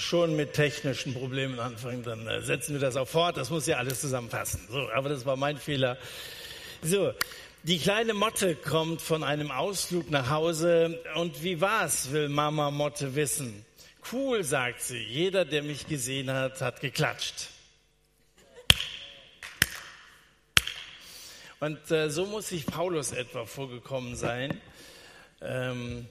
schon mit technischen Problemen anfangen, dann äh, setzen wir das auch fort. Das muss ja alles zusammenpassen. So, aber das war mein Fehler. So, die kleine Motte kommt von einem Ausflug nach Hause und wie war's, will Mama Motte wissen. Cool, sagt sie. Jeder, der mich gesehen hat, hat geklatscht. Und äh, so muss sich Paulus etwa vorgekommen sein, ähm,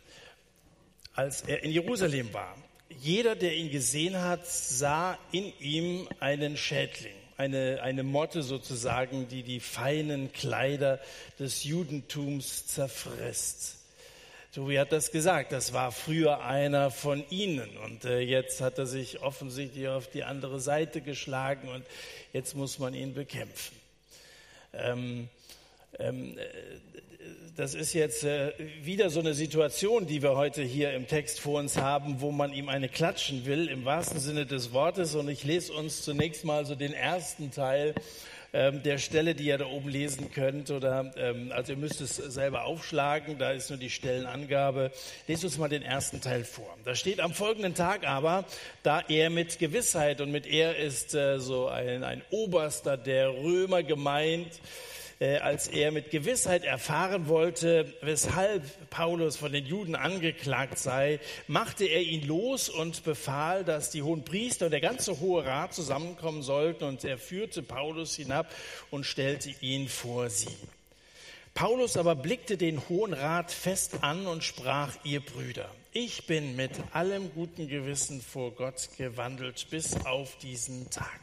als er in Jerusalem war. Jeder, der ihn gesehen hat, sah in ihm einen Schädling, eine, eine Motte sozusagen, die die feinen Kleider des Judentums zerfrisst. Tobi hat das gesagt, das war früher einer von ihnen und äh, jetzt hat er sich offensichtlich auf die andere Seite geschlagen und jetzt muss man ihn bekämpfen. Ähm, ähm, äh, das ist jetzt äh, wieder so eine Situation, die wir heute hier im Text vor uns haben, wo man ihm eine klatschen will, im wahrsten Sinne des Wortes. Und ich lese uns zunächst mal so den ersten Teil ähm, der Stelle, die ihr da oben lesen könnt. Oder ähm, also ihr müsst es selber aufschlagen, da ist nur die Stellenangabe. Lest uns mal den ersten Teil vor. Da steht am folgenden Tag aber, da er mit Gewissheit und mit er ist äh, so ein, ein Oberster der Römer gemeint, als er mit Gewissheit erfahren wollte, weshalb Paulus von den Juden angeklagt sei, machte er ihn los und befahl, dass die hohen Priester und der ganze Hohe Rat zusammenkommen sollten. Und er führte Paulus hinab und stellte ihn vor sie. Paulus aber blickte den Hohen Rat fest an und sprach, ihr Brüder, ich bin mit allem guten Gewissen vor Gott gewandelt bis auf diesen Tag.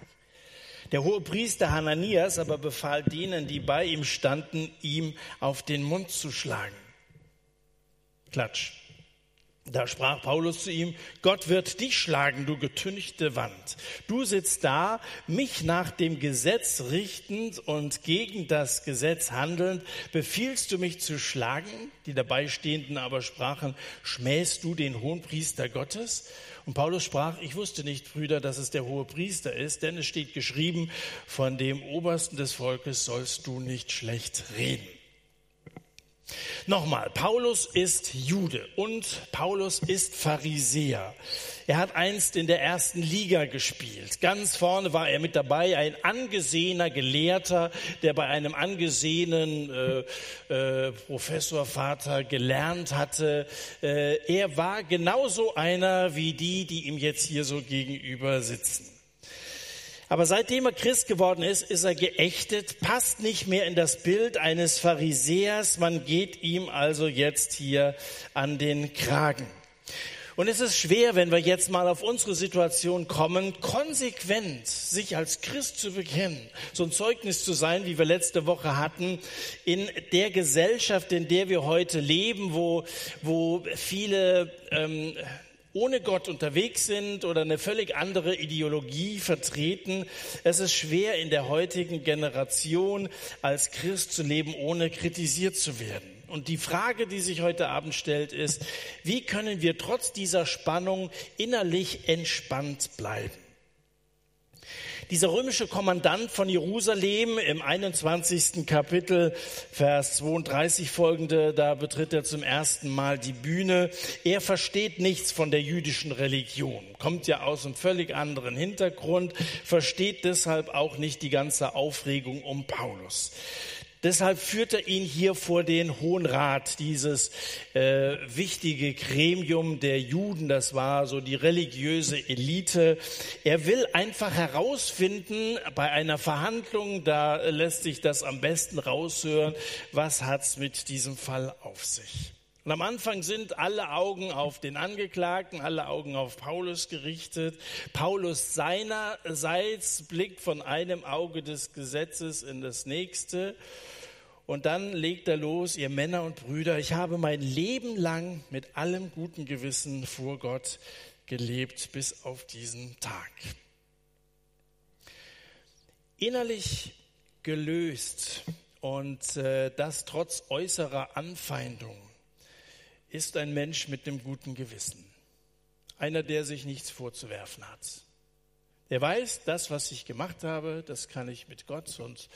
Der hohe Priester Hananias aber befahl denen, die bei ihm standen, ihm auf den Mund zu schlagen. Klatsch. Da sprach Paulus zu ihm, Gott wird dich schlagen, du getünchte Wand. Du sitzt da, mich nach dem Gesetz richtend und gegen das Gesetz handelnd, befiehlst du mich zu schlagen? Die dabeistehenden aber sprachen, schmähst du den Hohenpriester Gottes? Und Paulus sprach, ich wusste nicht, Brüder, dass es der hohe Priester ist, denn es steht geschrieben, von dem Obersten des Volkes sollst du nicht schlecht reden. Nochmal, Paulus ist Jude und Paulus ist Pharisäer. Er hat einst in der ersten Liga gespielt. Ganz vorne war er mit dabei, ein angesehener Gelehrter, der bei einem angesehenen äh, äh, Professorvater gelernt hatte. Äh, er war genauso einer wie die, die ihm jetzt hier so gegenüber sitzen. Aber seitdem er Christ geworden ist, ist er geächtet, passt nicht mehr in das Bild eines Pharisäers. Man geht ihm also jetzt hier an den Kragen. Und es ist schwer, wenn wir jetzt mal auf unsere Situation kommen, konsequent sich als Christ zu bekennen, so ein Zeugnis zu sein, wie wir letzte Woche hatten, in der Gesellschaft, in der wir heute leben, wo, wo viele ähm, ohne Gott unterwegs sind oder eine völlig andere Ideologie vertreten. Es ist schwer in der heutigen Generation als Christ zu leben, ohne kritisiert zu werden. Und die Frage, die sich heute Abend stellt, ist, wie können wir trotz dieser Spannung innerlich entspannt bleiben? Dieser römische Kommandant von Jerusalem im 21. Kapitel, Vers 32 folgende, da betritt er zum ersten Mal die Bühne. Er versteht nichts von der jüdischen Religion, kommt ja aus einem völlig anderen Hintergrund, versteht deshalb auch nicht die ganze Aufregung um Paulus. Deshalb führt er ihn hier vor den Hohen Rat, dieses äh, wichtige Gremium der Juden, das war so die religiöse Elite. Er will einfach herausfinden, bei einer Verhandlung, da lässt sich das am besten raushören, was hat's mit diesem Fall auf sich. Und am Anfang sind alle Augen auf den Angeklagten, alle Augen auf Paulus gerichtet. Paulus seinerseits blickt von einem Auge des Gesetzes in das nächste. Und dann legt er los, ihr Männer und Brüder, ich habe mein Leben lang mit allem guten Gewissen vor Gott gelebt bis auf diesen Tag. Innerlich gelöst und äh, das trotz äußerer Anfeindung ist ein Mensch mit dem guten Gewissen. Einer, der sich nichts vorzuwerfen hat. Der weiß, das, was ich gemacht habe, das kann ich mit Gott und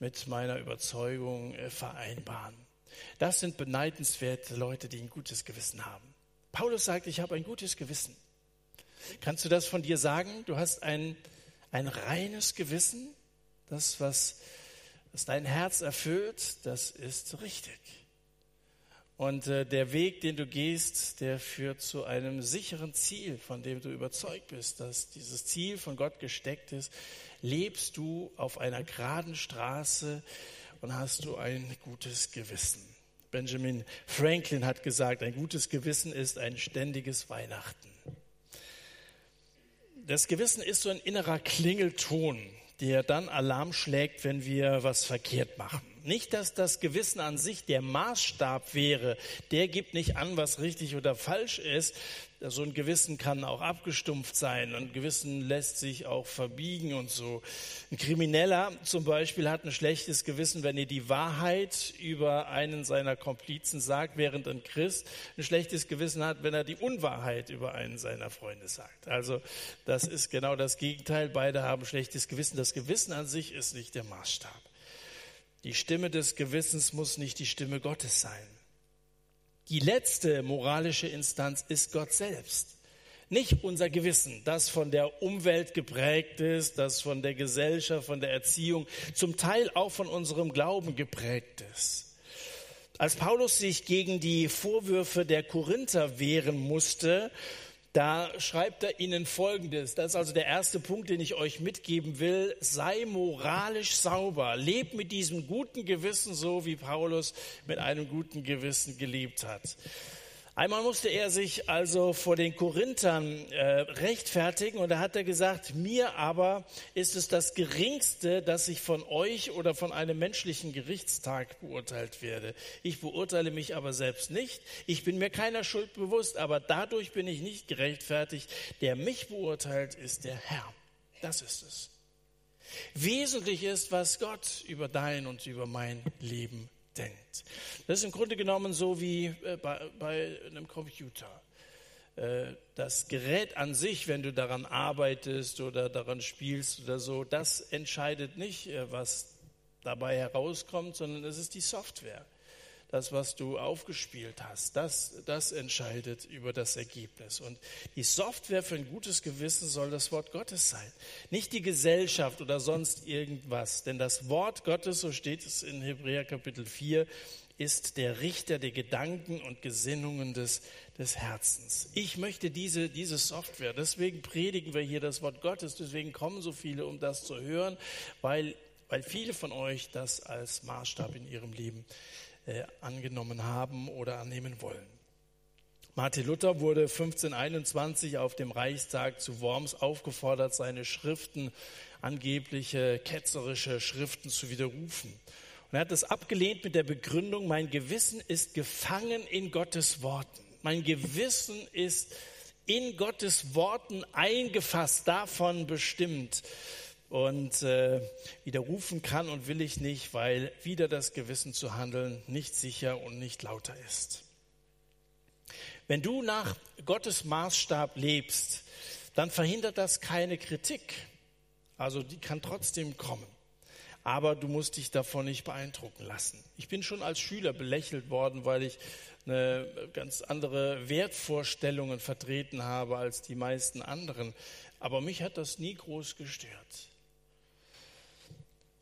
mit meiner Überzeugung äh, vereinbaren. Das sind beneidenswerte Leute, die ein gutes Gewissen haben. Paulus sagt, ich habe ein gutes Gewissen. Kannst du das von dir sagen? Du hast ein, ein reines Gewissen? Das, was, was dein Herz erfüllt, das ist richtig. Und äh, der Weg, den du gehst, der führt zu einem sicheren Ziel, von dem du überzeugt bist, dass dieses Ziel von Gott gesteckt ist. Lebst du auf einer geraden Straße und hast du ein gutes Gewissen. Benjamin Franklin hat gesagt, ein gutes Gewissen ist ein ständiges Weihnachten. Das Gewissen ist so ein innerer Klingelton, der dann Alarm schlägt, wenn wir was verkehrt machen. Nicht, dass das Gewissen an sich der Maßstab wäre. Der gibt nicht an, was richtig oder falsch ist. So ein Gewissen kann auch abgestumpft sein. Ein Gewissen lässt sich auch verbiegen und so. Ein Krimineller zum Beispiel hat ein schlechtes Gewissen, wenn er die Wahrheit über einen seiner Komplizen sagt, während ein Christ ein schlechtes Gewissen hat, wenn er die Unwahrheit über einen seiner Freunde sagt. Also das ist genau das Gegenteil. Beide haben schlechtes Gewissen. Das Gewissen an sich ist nicht der Maßstab. Die Stimme des Gewissens muss nicht die Stimme Gottes sein. Die letzte moralische Instanz ist Gott selbst. Nicht unser Gewissen, das von der Umwelt geprägt ist, das von der Gesellschaft, von der Erziehung, zum Teil auch von unserem Glauben geprägt ist. Als Paulus sich gegen die Vorwürfe der Korinther wehren musste, da schreibt er ihnen Folgendes. Das ist also der erste Punkt, den ich euch mitgeben will. Sei moralisch sauber. Lebt mit diesem guten Gewissen so, wie Paulus mit einem guten Gewissen gelebt hat. Einmal musste er sich also vor den Korinthern äh, rechtfertigen und da hat er gesagt, mir aber ist es das Geringste, dass ich von euch oder von einem menschlichen Gerichtstag beurteilt werde. Ich beurteile mich aber selbst nicht. Ich bin mir keiner Schuld bewusst, aber dadurch bin ich nicht gerechtfertigt. Der mich beurteilt, ist der Herr. Das ist es. Wesentlich ist, was Gott über dein und über mein Leben denkt. Das ist im Grunde genommen so wie äh, bei, einem Computer. Äh, das Gerät an sich, wenn du daran arbeitest oder daran spielst oder so, das entscheidet nicht, äh, was dabei herauskommt, sondern es ist die Software das, was du aufgespielt hast, das, das entscheidet über das Ergebnis. Und die Software für ein gutes Gewissen soll das Wort Gottes sein, nicht die Gesellschaft oder sonst irgendwas. Denn das Wort Gottes, so steht es in Hebräer Kapitel 4, ist der Richter der Gedanken und Gesinnungen des, des Herzens. Ich möchte diese, diese Software, deswegen predigen wir hier das Wort Gottes, deswegen kommen so viele, um das zu hören, weil, weil viele von euch das als Maßstab in ihrem Leben äh, angenommen haben oder annehmen wollen. Martin Luther wurde 1521 auf dem Reichstag zu Worms aufgefordert, seine Schriften, angebliche ketzerische Schriften zu widerrufen. Und er hat das abgelehnt mit der Begründung, mein Gewissen ist gefangen in Gottes Worten. Mein Gewissen ist in Gottes Worten eingefasst, davon bestimmt und äh, widerrufen kann und will ich nicht, weil wieder das Gewissen zu handeln nicht sicher und nicht lauter ist. Wenn du nach Gottes Maßstab lebst, dann verhindert das keine Kritik. Also die kann trotzdem kommen. Aber du musst dich davon nicht beeindrucken lassen. Ich bin schon als Schüler belächelt worden, weil ich eine ganz andere Wertvorstellungen vertreten habe als die meisten anderen. Aber mich hat das nie groß gestört.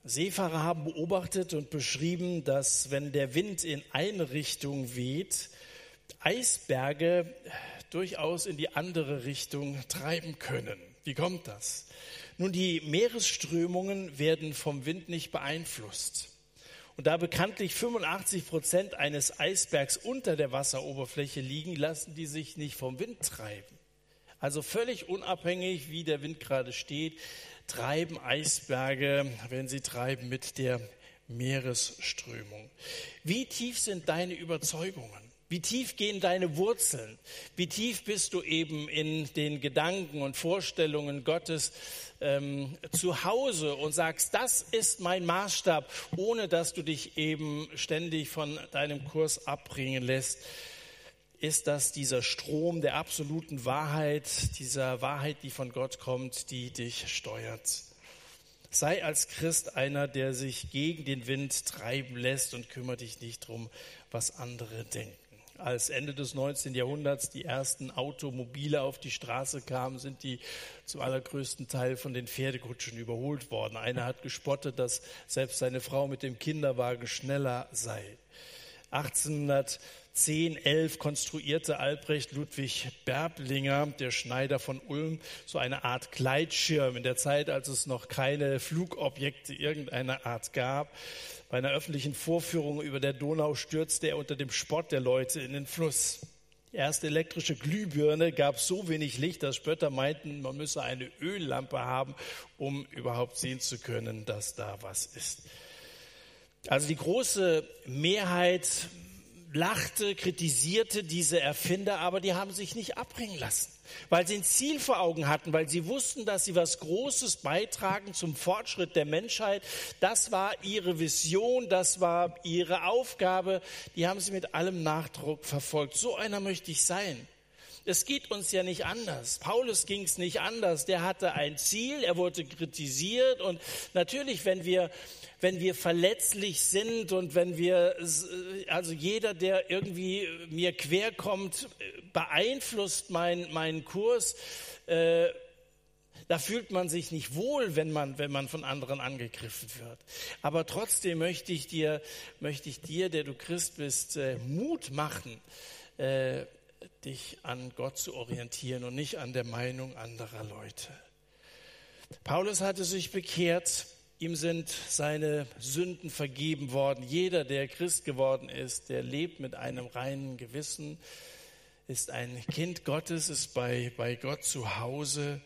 Seefahrer haben beobachtet und beschrieben, dass wenn der Wind in eine Richtung weht, Eisberge durchaus in die andere Richtung treiben können. Wie kommt das? Nun, die Meeresströmungen werden vom Wind nicht beeinflusst. Und da bekanntlich 85 Prozent eines Eisbergs unter der Wasseroberfläche liegen, lassen die sich nicht vom Wind treiben. Also völlig unabhängig, wie der Wind gerade steht, treiben Eisberge, wenn sie treiben mit der Meeresströmung. Wie tief sind deine Überzeugungen? Wie tief gehen deine Wurzeln? Wie tief bist du eben in den Gedanken und Vorstellungen Gottes ähm, zu Hause und sagst, das ist mein Maßstab, ohne dass du dich eben ständig von deinem Kurs abbringen lässt? Ist das dieser Strom der absoluten Wahrheit, dieser Wahrheit, die von Gott kommt, die dich steuert. Sei als Christ einer, der sich gegen den Wind treiben lässt und kümmere dich nicht drum, was andere denken. als Ende des 19. Jahrhunderts die ersten Automobile auf die Straße kamen, sind die zum allergrößten Teil von den Pferdekutschen überholt worden. Einer hat gespottet, dass selbst seine Frau mit dem Kinderwagen schneller sei. 1810, 11 konstruierte Albrecht Ludwig Berblinger, der Schneider von Ulm, so eine Art Gleitschirm in der Zeit, als es noch keine Flugobjekte irgendeiner Art gab. Bei einer öffentlichen Vorführung über der Donau stürzte er unter dem Spott der Leute in den Fluss. Die erste elektrische Glühbirne gab so wenig Licht, dass Spötter meinten, man müsse eine Öllampe haben, um überhaupt sehen zu können, dass da was ist. Also die große Mehrheit lachte, kritisierte diese Erfinder, aber die haben sich nicht abbringen lassen weil sie ein Ziel vor Augen hatten, weil sie wussten, dass sie was Großes beitragen zum Fortschritt der Menschheit. Das war ihre Vision, das war ihre Aufgabe. Die haben sie mit allem Nachdruck verfolgt. So einer möchte ich sein. Es geht uns ja nicht anders. Paulus ging es nicht anders. Der hatte ein Ziel, er wurde kritisiert und natürlich, wenn wir wenn wir verletzlich sind und wenn wir, also jeder, der irgendwie mir quer kommt, beeinflusst mein, meinen Kurs, äh, da fühlt man sich nicht wohl, wenn man, wenn man von anderen angegriffen wird. Aber trotzdem möchte ich dir, möchte ich dir, der du Christ bist, äh, Mut machen, äh, dich an Gott zu orientieren und nicht an der Meinung anderer Leute. Paulus hatte sich bekehrt Ihm sind seine Sünden vergeben worden. Jeder, der Christ geworden ist, der lebt mit einem reinen Gewissen, ist ein Kind Gottes, ist bei, bei Gott zu Hause,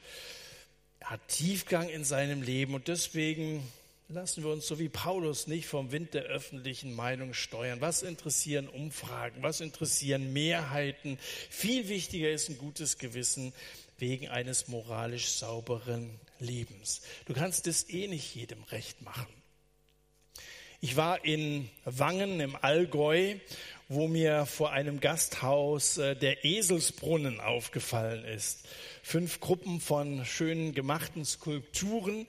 hat Tiefgang in seinem Leben und deswegen lassen wir uns so wie Paulus nicht vom Wind der öffentlichen Meinung steuern. Was interessieren Umfragen? Was interessieren Mehrheiten? Viel wichtiger ist ein gutes Gewissen wegen eines moralisch sauberen Lebens. Du kannst es eh nicht jedem recht machen. Ich war in Wangen im Allgäu, wo mir vor einem Gasthaus äh, der Eselsbrunnen aufgefallen ist. Fünf Gruppen von schön gemachten Skulpturen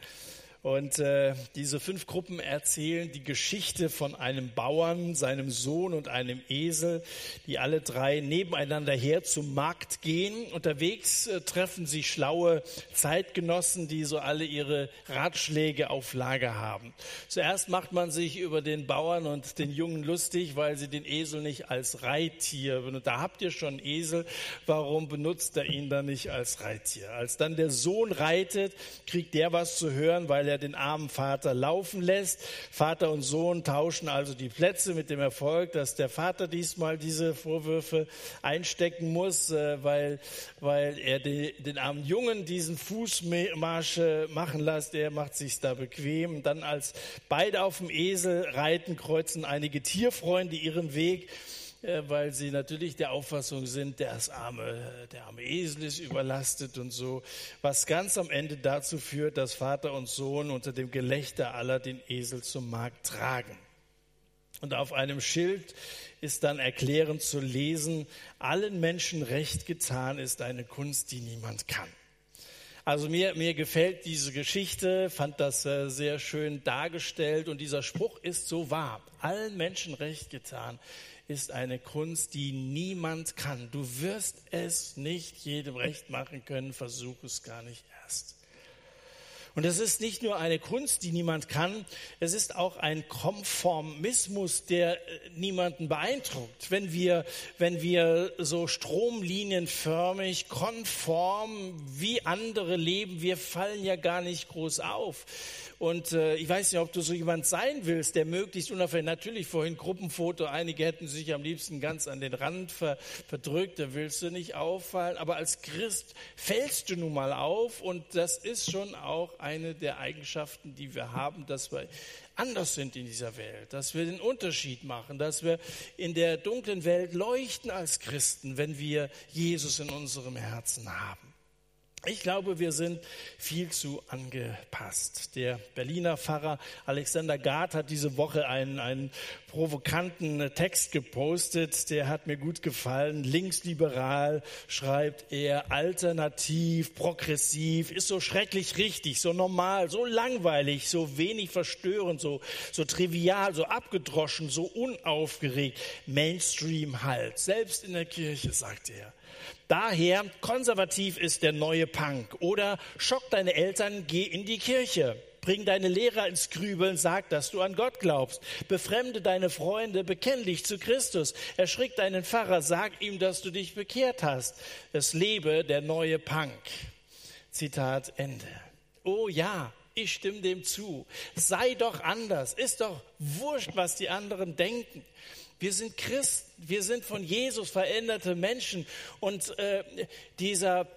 und äh, diese fünf Gruppen erzählen die Geschichte von einem Bauern, seinem Sohn und einem Esel, die alle drei nebeneinander her zum Markt gehen. Unterwegs äh, treffen sie schlaue Zeitgenossen, die so alle ihre Ratschläge auf Lager haben. Zuerst macht man sich über den Bauern und den Jungen lustig, weil sie den Esel nicht als Reittier benutzen. Da habt ihr schon Esel, warum benutzt er ihn dann nicht als Reittier? Als dann der Sohn reitet, kriegt der was zu hören, weil er er den armen Vater laufen lässt. Vater und Sohn tauschen also die Plätze mit dem Erfolg, dass der Vater diesmal diese Vorwürfe einstecken muss, äh, weil, weil er den armen Jungen diesen Fußmarsch machen lässt. Er macht sich da bequem. Dann als beide auf dem Esel reiten, kreuzen einige Tierfreunde ihren Weg äh, weil sie natürlich der Auffassung sind, der, arme, der arme Esel ist überlastet und so, was ganz am Ende dazu führt, dass Vater und Sohn unter dem Gelächter aller den Esel zum Markt tragen. Und auf einem Schild ist dann erklärend zu lesen, allen Menschen recht getan ist eine Kunst, die niemand kann. Also mir, mir gefällt diese Geschichte, fand das äh, sehr schön dargestellt und dieser Spruch ist so wahr. Allen Menschen recht getan ist eine Kunst, die niemand kann. Du wirst es nicht jedem recht machen können, versuch es gar nicht erst. Und es ist nicht nur eine Kunst, die niemand kann, es ist auch ein Konformismus, der äh, niemanden beeindruckt. Wenn wir, wenn wir so stromlinienförmig, konform wie andere leben, wir fallen ja gar nicht groß auf. Und äh, ich weiß nicht, ob du so jemand sein willst, der möglichst unauffällig, natürlich vorhin Gruppenfoto, einige hätten sich am liebsten ganz an den Rand ver, verdrückt, da willst du nicht auffallen. Aber als Christ fällst du nun mal auf und das ist schon auch eine der Eigenschaften, die wir haben, dass wir anders sind in dieser Welt, dass wir den Unterschied machen, dass wir in der dunklen Welt leuchten als Christen, wenn wir Jesus in unserem Herzen haben. Ich glaube, wir sind viel zu angepasst. Der Berliner Pfarrer Alexander Gard hat diese Woche einen, einen provokanten Text gepostet, der hat mir gut gefallen. Linksliberal schreibt er, alternativ, progressiv, ist so schrecklich richtig, so normal, so langweilig, so wenig verstörend, so, so trivial, so abgedroschen, so unaufgeregt. Mainstream halt, selbst in der Kirche, sagt er. Daher, konservativ ist der neue Punk. Oder schock deine Eltern, geh in die Kirche. Bring deine Lehrer ins Grübeln, sag, dass du an Gott glaubst. Befremde deine Freunde, bekenn dich zu Christus. Erschrick deinen Pfarrer, sag ihm, dass du dich bekehrt hast. Es lebe der neue Punk. Zitat Ende. Oh ja, ich stimme dem zu. Sei doch anders. Ist doch wurscht, was die anderen denken. Wir sind Christen, wir sind von Jesus veränderte Menschen und äh, dieser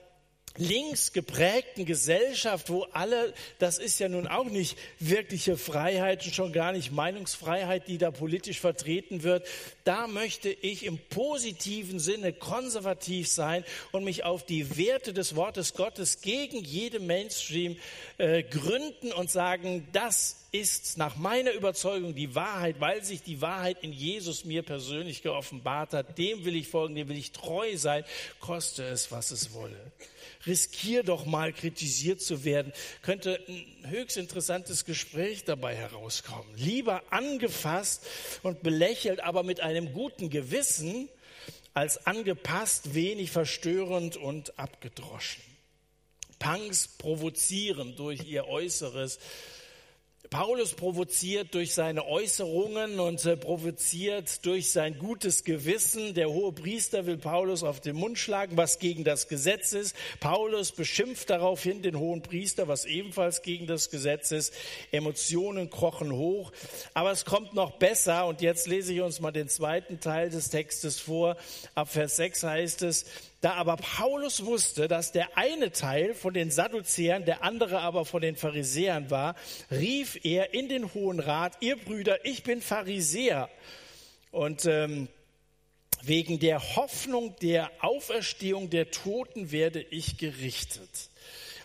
links geprägten Gesellschaft, wo alle, das ist ja nun auch nicht wirkliche Freiheit und schon gar nicht Meinungsfreiheit, die da politisch vertreten wird, da möchte ich im positiven Sinne konservativ sein und mich auf die Werte des Wortes Gottes gegen jede Mainstream äh, gründen und sagen, das ist nach meiner Überzeugung die Wahrheit, weil sich die Wahrheit in Jesus mir persönlich geoffenbart hat. Dem will ich folgen, dem will ich treu sein, koste es, was es wolle. Riskier doch mal kritisiert zu werden, könnte ein höchst interessantes Gespräch dabei herauskommen. Lieber angefasst und belächelt, aber mit einem guten Gewissen, als angepasst, wenig verstörend und abgedroschen. Punks provozieren durch ihr Äußeres Paulus provoziert durch seine Äußerungen und äh, provoziert durch sein gutes Gewissen. Der hohe Priester will Paulus auf den Mund schlagen, was gegen das Gesetz ist. Paulus beschimpft daraufhin den hohen Priester, was ebenfalls gegen das Gesetz ist. Emotionen krochen hoch. Aber es kommt noch besser und jetzt lese ich uns mal den zweiten Teil des Textes vor. Ab Vers 6 heißt es, da aber Paulus wusste, dass der eine Teil von den Sadduzäern, der andere aber von den Pharisäern war, rief er in den Hohen Rat, ihr Brüder, ich bin Pharisäer. Und ähm, wegen der Hoffnung der Auferstehung der Toten werde ich gerichtet.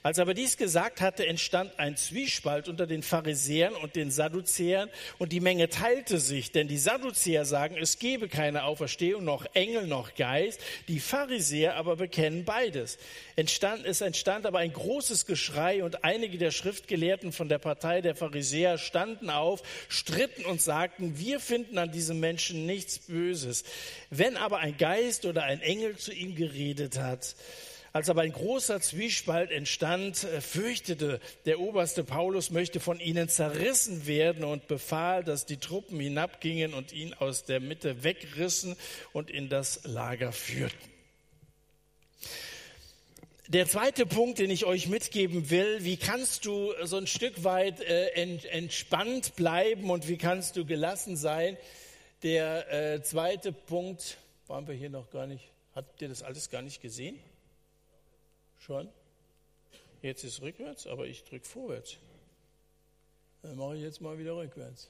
Als aber dies gesagt hatte, entstand ein Zwiespalt unter den Pharisäern und den Sadduzäern und die Menge teilte sich, denn die Sadduzäer sagen, es gebe keine Auferstehung, noch Engel, noch Geist, die Pharisäer aber bekennen beides. Entstand, es entstand aber ein großes Geschrei und einige der Schriftgelehrten von der Partei der Pharisäer standen auf, stritten und sagten, wir finden an diesem Menschen nichts Böses. Wenn aber ein Geist oder ein Engel zu ihm geredet hat, als aber ein großer Zwiespalt entstand, äh, fürchtete der oberste Paulus möchte von ihnen zerrissen werden und befahl, dass die Truppen hinabgingen und ihn aus der Mitte wegrissen und in das Lager führten. Der zweite Punkt, den ich euch mitgeben will, wie kannst du so ein Stück weit äh, entspannt bleiben und wie kannst du gelassen sein? Der äh, zweite Punkt, waren wir hier noch gar nicht, habt ihr das alles gar nicht gesehen? Schon? Jetzt ist rückwärts, aber ich drücke vorwärts. Dann mache ich jetzt mal wieder rückwärts.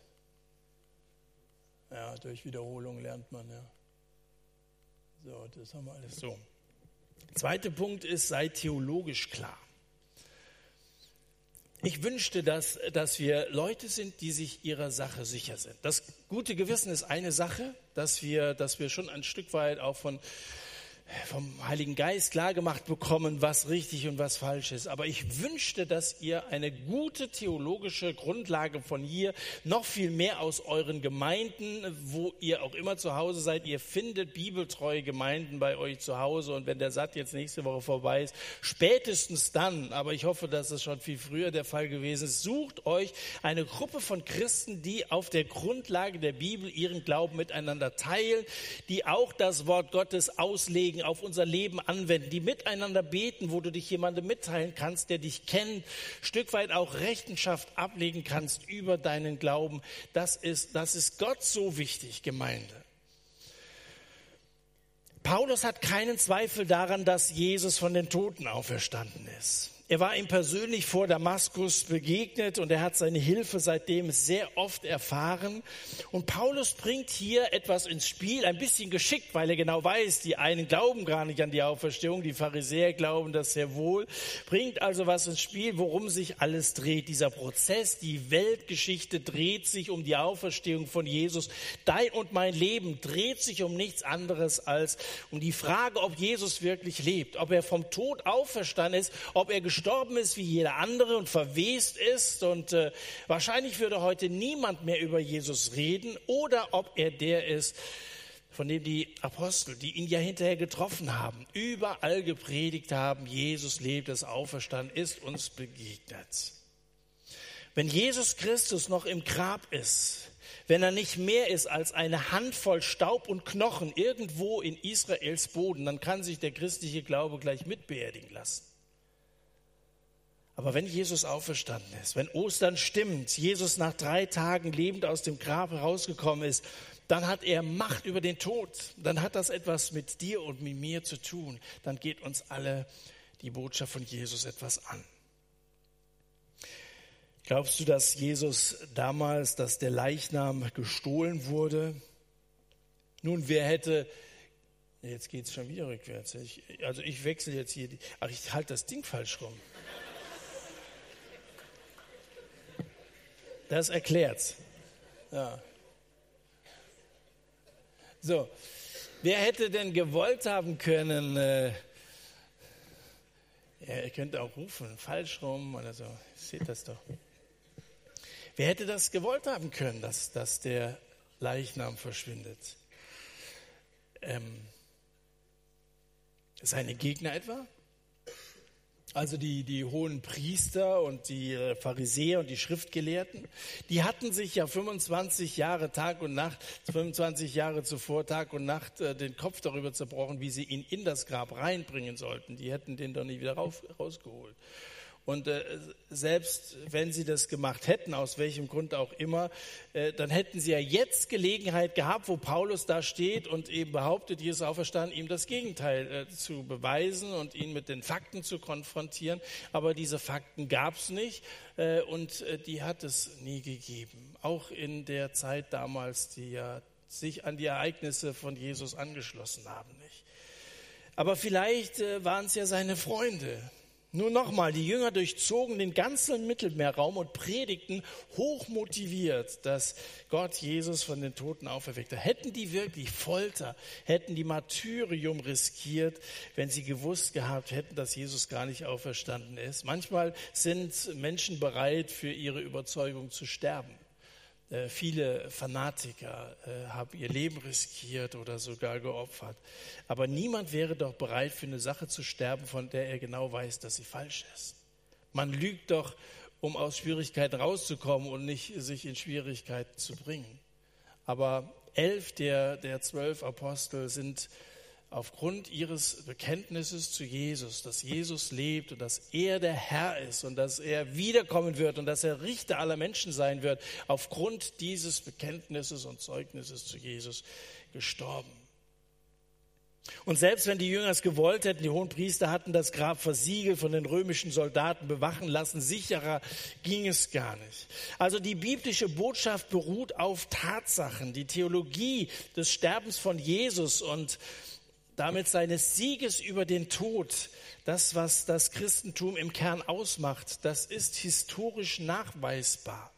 Ja, durch Wiederholung lernt man, ja. So, das haben wir alles so. Zweiter Punkt ist, sei theologisch klar. Ich wünschte, dass, dass wir Leute sind, die sich ihrer Sache sicher sind. Das gute Gewissen ist eine Sache, dass wir, dass wir schon ein Stück weit auch von vom Heiligen Geist klargemacht bekommen, was richtig und was falsch ist. Aber ich wünschte, dass ihr eine gute theologische Grundlage von hier, noch viel mehr aus euren Gemeinden, wo ihr auch immer zu Hause seid, ihr findet bibeltreue Gemeinden bei euch zu Hause. Und wenn der Satt jetzt nächste Woche vorbei ist, spätestens dann, aber ich hoffe, dass es schon viel früher der Fall gewesen ist, sucht euch eine Gruppe von Christen, die auf der Grundlage der Bibel ihren Glauben miteinander teilen, die auch das Wort Gottes auslegen, auf unser Leben anwenden, die miteinander beten, wo du dich jemandem mitteilen kannst, der dich kennt, Stück weit auch Rechenschaft ablegen kannst über deinen Glauben. Das ist, das ist Gott so wichtig, Gemeinde. Paulus hat keinen Zweifel daran, dass Jesus von den Toten auferstanden ist. Er war ihm persönlich vor Damaskus begegnet und er hat seine Hilfe seitdem sehr oft erfahren. Und Paulus bringt hier etwas ins Spiel, ein bisschen geschickt, weil er genau weiß, die einen glauben gar nicht an die Auferstehung, die Pharisäer glauben das sehr wohl. Bringt also was ins Spiel, worum sich alles dreht. Dieser Prozess, die Weltgeschichte dreht sich um die Auferstehung von Jesus. Dein und mein Leben dreht sich um nichts anderes als um die Frage, ob Jesus wirklich lebt, ob er vom Tod auferstanden ist, ob er gestorben gestorben ist wie jeder andere und verwest ist. Und äh, wahrscheinlich würde heute niemand mehr über Jesus reden oder ob er der ist, von dem die Apostel, die ihn ja hinterher getroffen haben, überall gepredigt haben, Jesus lebt, das Auferstanden ist uns begegnet. Wenn Jesus Christus noch im Grab ist, wenn er nicht mehr ist als eine Handvoll Staub und Knochen irgendwo in Israels Boden, dann kann sich der christliche Glaube gleich mitbeerdigen lassen. Aber wenn Jesus auferstanden ist, wenn Ostern stimmt, Jesus nach drei Tagen lebend aus dem Grab herausgekommen ist, dann hat er Macht über den Tod. Dann hat das etwas mit dir und mit mir zu tun. Dann geht uns alle die Botschaft von Jesus etwas an. Glaubst du, dass Jesus damals, dass der Leichnam gestohlen wurde? Nun, wer hätte, jetzt geht es schon wieder rückwärts. Ich, also ich wechsle jetzt hier, die, ach, ich halte das Ding falsch rum. Das erklärt's. Ja. So, wer hätte denn gewollt haben können, äh, ja, ihr könnt auch rufen, falsch rum oder so, seht das doch. Wer hätte das gewollt haben können, dass, dass der Leichnam verschwindet? Ähm, seine Gegner etwa? Also die, die hohen Priester und die äh, Pharisäer und die Schriftgelehrten, die hatten sich ja 25 Jahre Tag und Nacht, 25 Jahre zuvor Tag und Nacht äh, den Kopf darüber zerbrochen, wie sie ihn in das Grab reinbringen sollten. Die hätten den doch nicht wieder rauf, rausgeholt. Und äh, selbst wenn sie das gemacht hätten, aus welchem Grund auch immer, äh, dann hätten sie ja jetzt Gelegenheit gehabt, wo Paulus da steht und eben behauptet, Jesus auferstanden, ihm das Gegenteil äh, zu beweisen und ihn mit den Fakten zu konfrontieren. Aber diese Fakten gab es nicht und die hat es nie gegeben. Auch in der Zeit damals, die ja sich an die Ereignisse von Jesus angeschlossen haben. Nicht? Aber vielleicht waren es ja seine Freunde, nun nochmal, die Jünger durchzogen den ganzen Mittelmeerraum und predigten hochmotiviert, dass Gott Jesus von den Toten auferweckte. Hätten die wirklich Folter, hätten die Martyrium riskiert, wenn sie gewusst gehabt hätten, dass Jesus gar nicht auferstanden ist. Manchmal sind Menschen bereit, für ihre Überzeugung zu sterben. Äh, viele Fanatiker äh, haben ihr Leben riskiert oder sogar geopfert. Aber niemand wäre doch bereit, für eine Sache zu sterben, von der er genau weiß, dass sie falsch ist. Man lügt doch, um aus Schwierigkeiten rauszukommen und nicht sich in Schwierigkeiten zu bringen. Aber elf der, der zwölf Apostel sind aufgrund ihres Bekenntnisses zu Jesus, dass Jesus lebt und dass er der Herr ist und dass er wiederkommen wird und dass er Richter aller Menschen sein wird, aufgrund dieses Bekenntnisses und Zeugnisses zu Jesus gestorben. Und selbst wenn die Jünger es gewollt hätten, die hohen Priester hatten das Grab versiegelt, von den römischen Soldaten bewachen lassen, sicherer ging es gar nicht. Also die biblische Botschaft beruht auf Tatsachen. Die Theologie des Sterbens von Jesus und damit seines Sieges über den Tod, das, was das Christentum im Kern ausmacht, das ist historisch nachweisbar.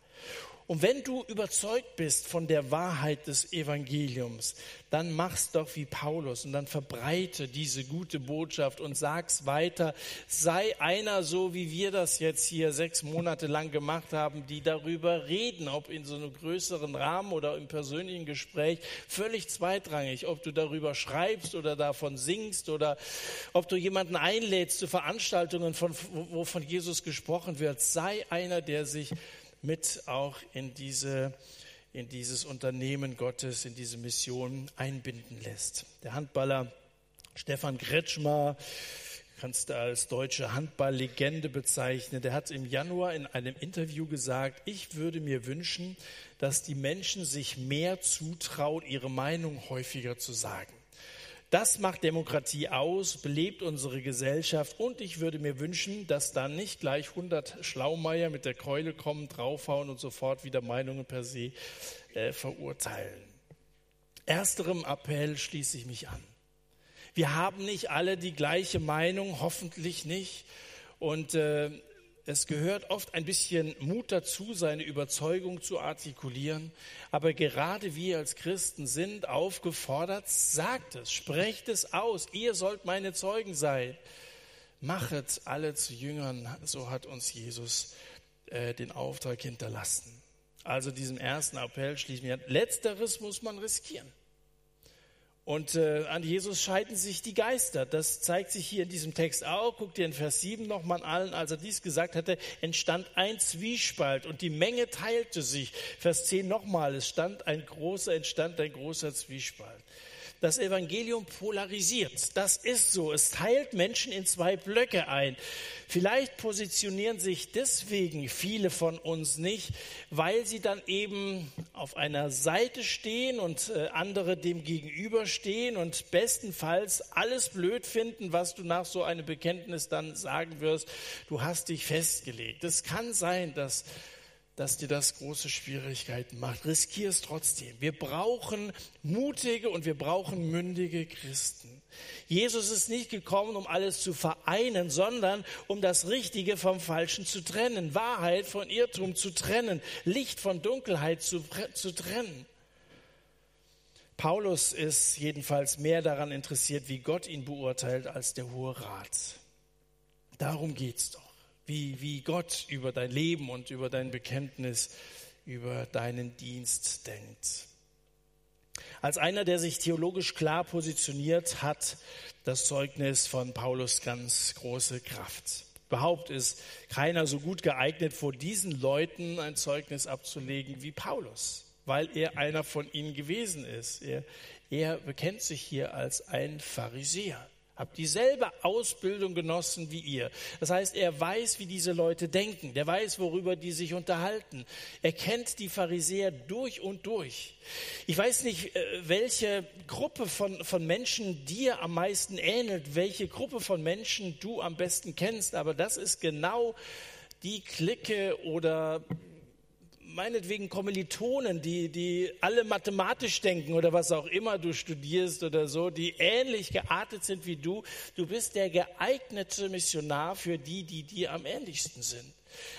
Und wenn du überzeugt bist von der Wahrheit des Evangeliums, dann mach's doch wie Paulus und dann verbreite diese gute Botschaft und sag's weiter. Sei einer so, wie wir das jetzt hier sechs Monate lang gemacht haben, die darüber reden, ob in so einem größeren Rahmen oder im persönlichen Gespräch, völlig zweitrangig, ob du darüber schreibst oder davon singst oder ob du jemanden einlädst zu Veranstaltungen, von, wo von Jesus gesprochen wird. Sei einer, der sich mit auch in, diese, in dieses Unternehmen Gottes, in diese Mission einbinden lässt. Der Handballer Stefan Kretschmer, kannst du als deutsche Handballlegende bezeichnen, der hat im Januar in einem Interview gesagt, ich würde mir wünschen, dass die Menschen sich mehr zutrauen, ihre Meinung häufiger zu sagen. Das macht Demokratie aus, belebt unsere Gesellschaft und ich würde mir wünschen, dass dann nicht gleich 100 Schlaumeier mit der Keule kommen, draufhauen und sofort wieder Meinungen per se äh, verurteilen. Ersterem Appell schließe ich mich an. Wir haben nicht alle die gleiche Meinung, hoffentlich nicht. Und äh, es gehört oft ein bisschen Mut dazu, seine Überzeugung zu artikulieren. Aber gerade wir als Christen sind aufgefordert, sagt es, sprecht es aus. Ihr sollt meine Zeugen sein. Machet alle zu Jüngern. So hat uns Jesus äh, den Auftrag hinterlassen. Also diesem ersten Appell schließen wir. Letzteres muss man riskieren. Und äh, an Jesus scheiden sich die Geister. Das zeigt sich hier in diesem Text auch. Guckt ihr in Vers 7 nochmal an. Als er dies gesagt hatte, entstand ein Zwiespalt und die Menge teilte sich. Vers 10 nochmal. Es stand ein großer, entstand ein großer Zwiespalt. Das Evangelium polarisiert. Das ist so. Es teilt Menschen in zwei Blöcke ein. Vielleicht positionieren sich deswegen viele von uns nicht, weil sie dann eben auf einer Seite stehen und äh, andere dem gegenüberstehen und bestenfalls alles blöd finden, was du nach so einem Bekenntnis dann sagen wirst. Du hast dich festgelegt. Es kann sein, dass dass dir das große Schwierigkeiten macht. Riskier es trotzdem. Wir brauchen mutige und wir brauchen mündige Christen. Jesus ist nicht gekommen, um alles zu vereinen, sondern um das Richtige vom Falschen zu trennen, Wahrheit von Irrtum zu trennen, Licht von Dunkelheit zu, zu trennen. Paulus ist jedenfalls mehr daran interessiert, wie Gott ihn beurteilt, als der Hohe Rat. Darum geht's doch wie, wie Gott über dein Leben und über dein Bekenntnis, über deinen Dienst denkt. Als einer, der sich theologisch klar positioniert, hat das Zeugnis von Paulus ganz große Kraft. Überhaupt ist keiner so gut geeignet, vor diesen Leuten ein Zeugnis abzulegen wie Paulus, weil er einer von ihnen gewesen ist. Er, er bekennt sich hier als ein Pharisäer. Hab dieselbe Ausbildung genossen wie ihr. Das heißt, er weiß, wie diese Leute denken. Der weiß, worüber die sich unterhalten. Er kennt die Pharisäer durch und durch. Ich weiß nicht, äh, welche Gruppe von, von Menschen dir am meisten ähnelt, welche Gruppe von Menschen du am besten kennst, aber das ist genau die Clique oder meinetwegen Kommilitonen, die, die alle mathematisch denken oder was auch immer du studierst oder so, die ähnlich geartet sind wie du. Du bist der geeignete Missionar für die, die dir am ähnlichsten sind.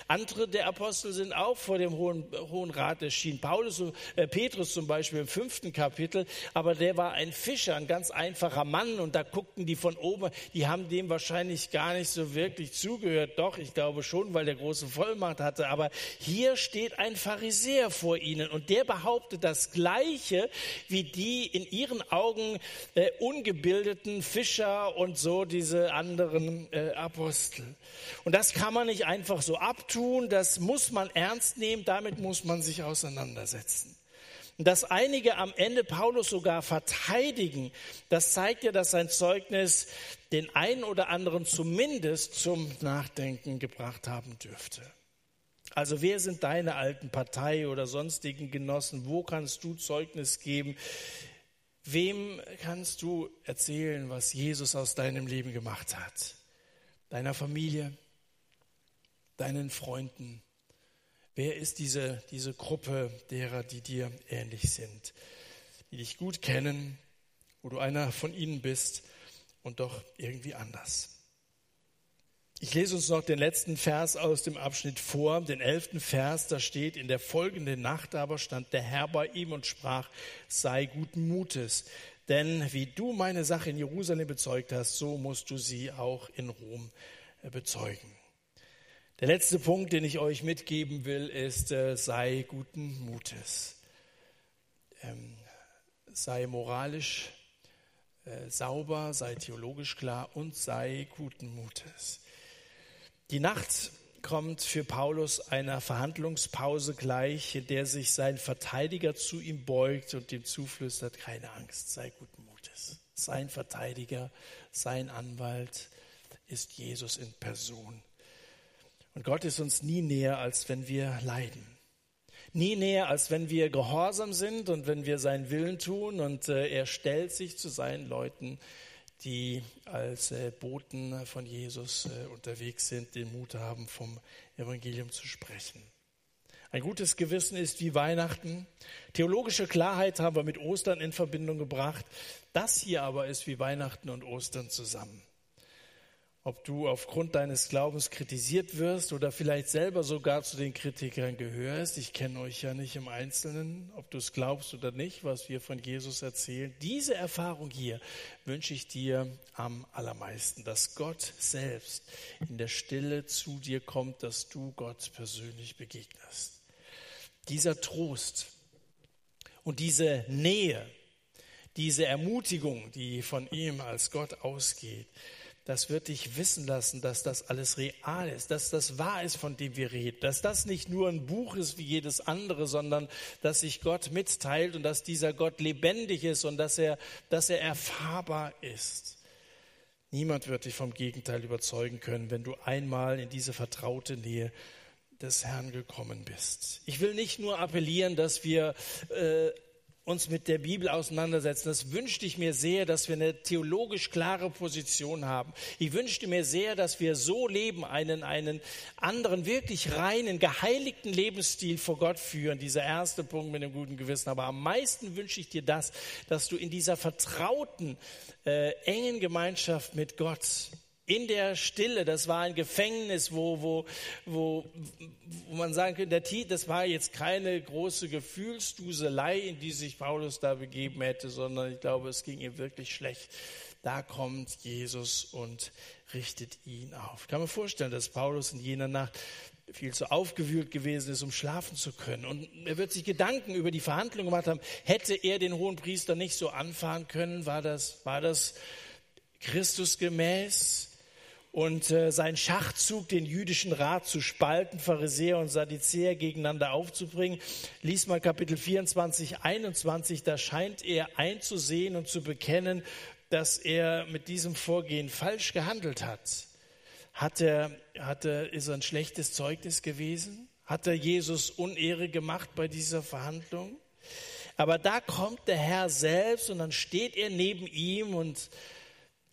Andere der Apostel sind auch vor dem Hohen, Hohen Rat erschienen. Paulus, äh, Petrus zum Beispiel im fünften Kapitel, aber der war ein Fischer, ein ganz einfacher Mann und da guckten die von oben, die haben dem wahrscheinlich gar nicht so wirklich zugehört. Doch, ich glaube schon, weil der große Vollmacht hatte. Aber hier steht ein Pharisäer vor ihnen und der behauptet das Gleiche wie die in ihren Augen äh, ungebildeten Fischer und so diese anderen äh, Apostel. Und das kann man nicht einfach so abtun, das muss man ernst nehmen, damit muss man sich auseinandersetzen. Dass einige am Ende Paulus sogar verteidigen, das zeigt ja, dass sein Zeugnis den einen oder anderen zumindest zum Nachdenken gebracht haben dürfte. Also wer sind deine alten Partei oder sonstigen Genossen? Wo kannst du Zeugnis geben? Wem kannst du erzählen, was Jesus aus deinem Leben gemacht hat? Deiner Familie, deinen Freunden? Wer ist diese, diese Gruppe derer, die dir ähnlich sind, die dich gut kennen, wo du einer von ihnen bist und doch irgendwie anders? Ich lese uns noch den letzten Vers aus dem Abschnitt vor, den elften Vers, da steht, in der folgenden Nacht aber stand der Herr bei ihm und sprach, sei guten Mutes, denn wie du meine Sache in Jerusalem bezeugt hast, so musst du sie auch in Rom bezeugen. Der letzte Punkt, den ich euch mitgeben will, ist, äh, sei guten Mutes. Ähm, sei moralisch äh, sauber, sei theologisch klar und sei guten Mutes. Die Nacht kommt für Paulus einer Verhandlungspause gleich, in der sich sein Verteidiger zu ihm beugt und ihm zuflüstert, keine Angst, sei guten Mutes. Sein Verteidiger, sein Anwalt ist Jesus in Person. Und Gott ist uns nie näher, als wenn wir leiden. nie näher, als wenn wir gehorsam sind und wenn wir seinen Willen tun. Und äh, er stellt sich zu seinen Leuten, die als äh, Boten von Jesus äh, unterwegs sind, den Mut haben, vom Evangelium zu sprechen. Ein gutes Gewissen ist wie Weihnachten. Theologische Klarheit haben wir mit Ostern in Verbindung gebracht. Das hier aber ist wie Weihnachten und Ostern zusammen ob du aufgrund deines Glaubens kritisiert wirst oder vielleicht selber sogar zu den Kritikern gehörst. Ich kenne euch ja nicht im Einzelnen, ob du es glaubst oder nicht, was wir von Jesus erzählen. Diese Erfahrung hier wünsche ich dir am allermeisten, dass Gott selbst in der Stille zu dir kommt, dass du Gott persönlich begegnest. Dieser Trost und diese Nähe, diese Ermutigung, die von ihm als Gott ausgeht, das wird dich wissen lassen, dass das alles real ist, dass das wahr ist, von dem wir reden, dass das nicht nur ein Buch ist wie jedes andere, sondern dass sich Gott mitteilt und dass dieser Gott lebendig ist und dass er, dass er erfahrbar ist. Niemand wird dich vom Gegenteil überzeugen können, wenn du einmal in diese vertraute Nähe des Herrn gekommen bist. Ich will nicht nur appellieren, dass wir äh, uns mit der Bibel auseinandersetzen. Das wünschte ich mir sehr, dass wir eine theologisch klare Position haben. Ich wünschte mir sehr, dass wir so leben, einen, einen anderen, wirklich reinen, geheiligten Lebensstil vor Gott führen. Dieser erste Punkt mit dem guten Gewissen. Aber am meisten wünsche ich dir das, dass du in dieser vertrauten, äh, engen Gemeinschaft mit Gott in der Stille, das war ein Gefängnis, wo, wo, wo, wo man sagen könnte, das war jetzt keine große Gefühlsduselei, in die sich Paulus da begeben hätte, sondern ich glaube, es ging ihm wirklich schlecht. Da kommt Jesus und richtet ihn auf. Ich kann mir vorstellen, dass Paulus in jener Nacht viel zu aufgewühlt gewesen ist, um schlafen zu können. Und er wird sich Gedanken über die Verhandlungen gemacht haben. Hätte er den hohen Priester nicht so anfahren können? War das, war das Christus gemäß? Und äh, sein Schachzug, den jüdischen Rat zu spalten, Pharisäer und Sadduzäer gegeneinander aufzubringen. Lies mal Kapitel 24, 21, da scheint er einzusehen und zu bekennen, dass er mit diesem Vorgehen falsch gehandelt hat. Hat er, hat er, ist er ein schlechtes Zeugnis gewesen? Hat er Jesus Unehre gemacht bei dieser Verhandlung? Aber da kommt der Herr selbst und dann steht er neben ihm und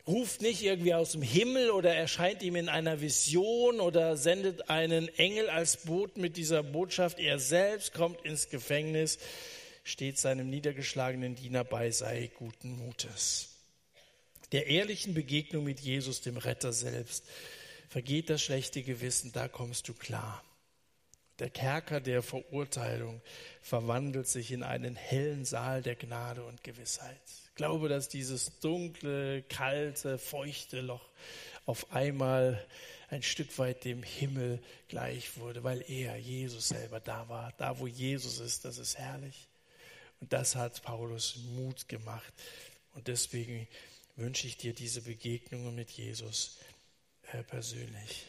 ruft nicht irgendwie aus dem Himmel oder erscheint ihm in einer Vision oder sendet einen Engel als Boten mit dieser Botschaft. Er selbst kommt ins Gefängnis, steht seinem niedergeschlagenen Diener bei, sei guten Mutes. Der ehrlichen Begegnung mit Jesus, dem Retter selbst, vergeht das schlechte Gewissen, da kommst du klar. Der Kerker der Verurteilung verwandelt sich in einen hellen Saal der Gnade und Gewissheit. Glaube, dass dieses dunkle, kalte, feuchte Loch auf einmal ein Stück weit dem Himmel gleich wurde, weil er, Jesus selber, da war. Da, wo Jesus ist, das ist herrlich. Und das hat Paulus Mut gemacht. Und deswegen wünsche ich dir diese Begegnungen mit Jesus äh, persönlich.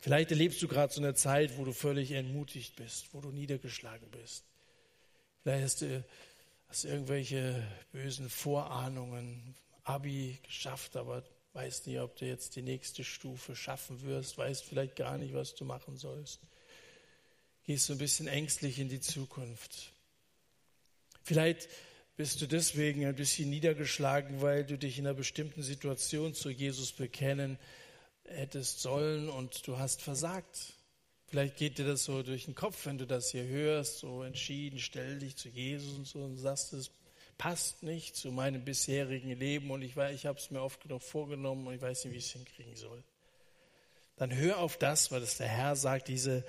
Vielleicht erlebst du gerade so eine Zeit, wo du völlig entmutigt bist, wo du niedergeschlagen bist. Vielleicht hast du hast irgendwelche bösen Vorahnungen, Abi geschafft, aber weißt nicht, ob du jetzt die nächste Stufe schaffen wirst, weißt vielleicht gar nicht, was du machen sollst. Gehst so ein bisschen ängstlich in die Zukunft. Vielleicht bist du deswegen ein bisschen niedergeschlagen, weil du dich in einer bestimmten Situation zu Jesus bekennen hättest sollen und du hast versagt. Vielleicht geht dir das so durch den Kopf, wenn du das hier hörst, so entschieden, stell dich zu Jesus und so und sagst, es passt nicht zu meinem bisherigen Leben und ich ich habe es mir oft genug vorgenommen und ich weiß nicht, wie ich es hinkriegen soll. Dann hör auf das, weil es der Herr sagt, diese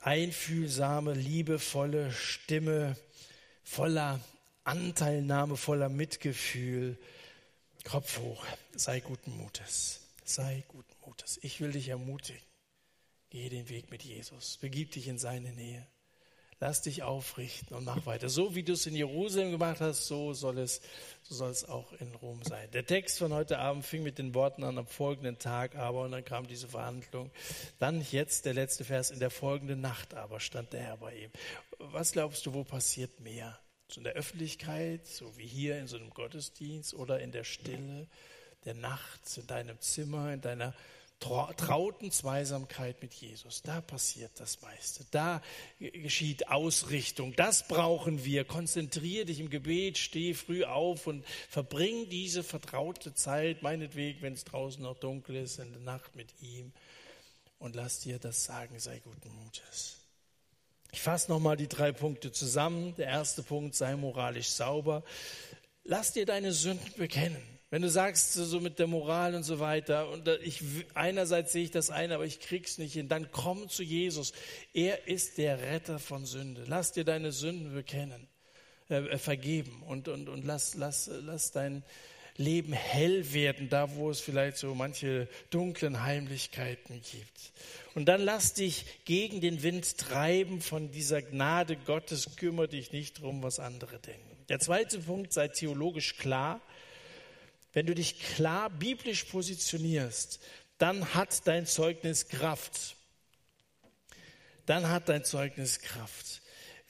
einfühlsame, liebevolle Stimme voller Anteilnahme, voller Mitgefühl. Kopf hoch, sei guten Mutes, sei guten Mutes. Ich will dich ermutigen. Gehe den Weg mit Jesus. Begib dich in seine Nähe. Lass dich aufrichten und mach weiter. So wie du es in Jerusalem gemacht hast, so soll es, so soll es auch in Rom sein. Der Text von heute Abend fing mit den Worten an am folgenden Tag, aber und dann kam diese Verhandlung. Dann jetzt der letzte Vers. In der folgenden Nacht aber stand der Herr bei ihm. Was glaubst du, wo passiert mehr? So in der Öffentlichkeit, so wie hier in so einem Gottesdienst oder in der Stille der Nacht, in deinem Zimmer, in deiner trauten Zweisamkeit mit Jesus. Da passiert das meiste. Da geschieht Ausrichtung. Das brauchen wir. Konzentriere dich im Gebet, steh früh auf und verbring diese vertraute Zeit, meinetwegen, wenn es draußen noch dunkel ist, in der Nacht mit ihm. Und lass dir das sagen, sei guten Mutes. Ich fasse nochmal die drei Punkte zusammen. Der erste Punkt, sei moralisch sauber. Lass dir deine Sünden bekennen. Wenn du sagst, so mit der Moral und so weiter, und ich, einerseits sehe ich das ein, aber ich krieg's nicht hin, dann komm zu Jesus. Er ist der Retter von Sünde. Lass dir deine Sünden bekennen, äh, äh, vergeben und, und, und lass, lass, lass dein Leben hell werden, da wo es vielleicht so manche dunklen Heimlichkeiten gibt. Und dann lass dich gegen den Wind treiben von dieser Gnade Gottes, kümmere dich nicht drum, was andere denken. Der zweite Punkt, sei theologisch klar wenn du dich klar biblisch positionierst, dann hat dein Zeugnis Kraft. Dann hat dein Zeugnis Kraft.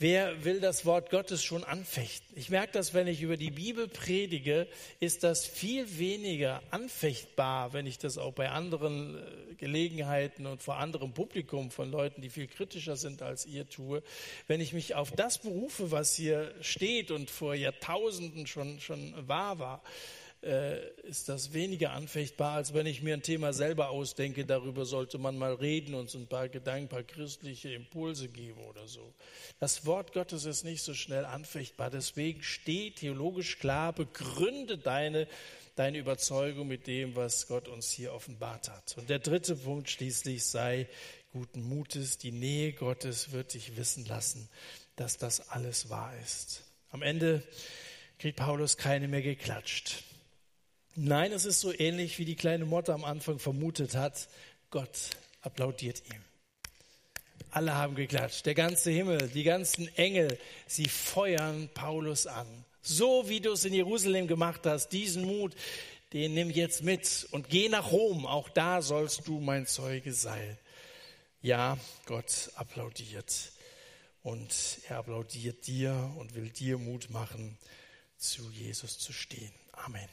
Wer will das Wort Gottes schon anfechten? Ich merke das, wenn ich über die Bibel predige, ist das viel weniger anfechtbar, wenn ich das auch bei anderen äh, Gelegenheiten und vor anderem Publikum von Leuten, die viel kritischer sind als ihr tue. Wenn ich mich auf das berufe, was hier steht und vor Jahrtausenden schon, schon wahr war, äh, ist das weniger anfechtbar, als wenn ich mir ein Thema selber ausdenke. Darüber sollte man mal reden und so ein paar Gedanken, ein paar christliche Impulse geben oder so. Das Wort Gottes ist nicht so schnell anfechtbar. Deswegen steh theologisch klar, begründe deine, deine Überzeugung mit dem, was Gott uns hier offenbart hat. Und der dritte Punkt schließlich sei guten Mutes. Die Nähe Gottes wird dich wissen lassen, dass das alles wahr ist. Am Ende kriegt Paulus keine mehr geklatscht. Nein, es ist so ähnlich, wie die kleine Motte am Anfang vermutet hat. Gott applaudiert ihm. Alle haben geklatscht. Der ganze Himmel, die ganzen Engel, sie feuern Paulus an. So wie du es in Jerusalem gemacht hast, diesen Mut, den nimm jetzt mit und geh nach Rom. Auch da sollst du mein Zeuge sein. Ja, Gott applaudiert. Und er applaudiert dir und will dir Mut machen, zu Jesus zu stehen. Amen.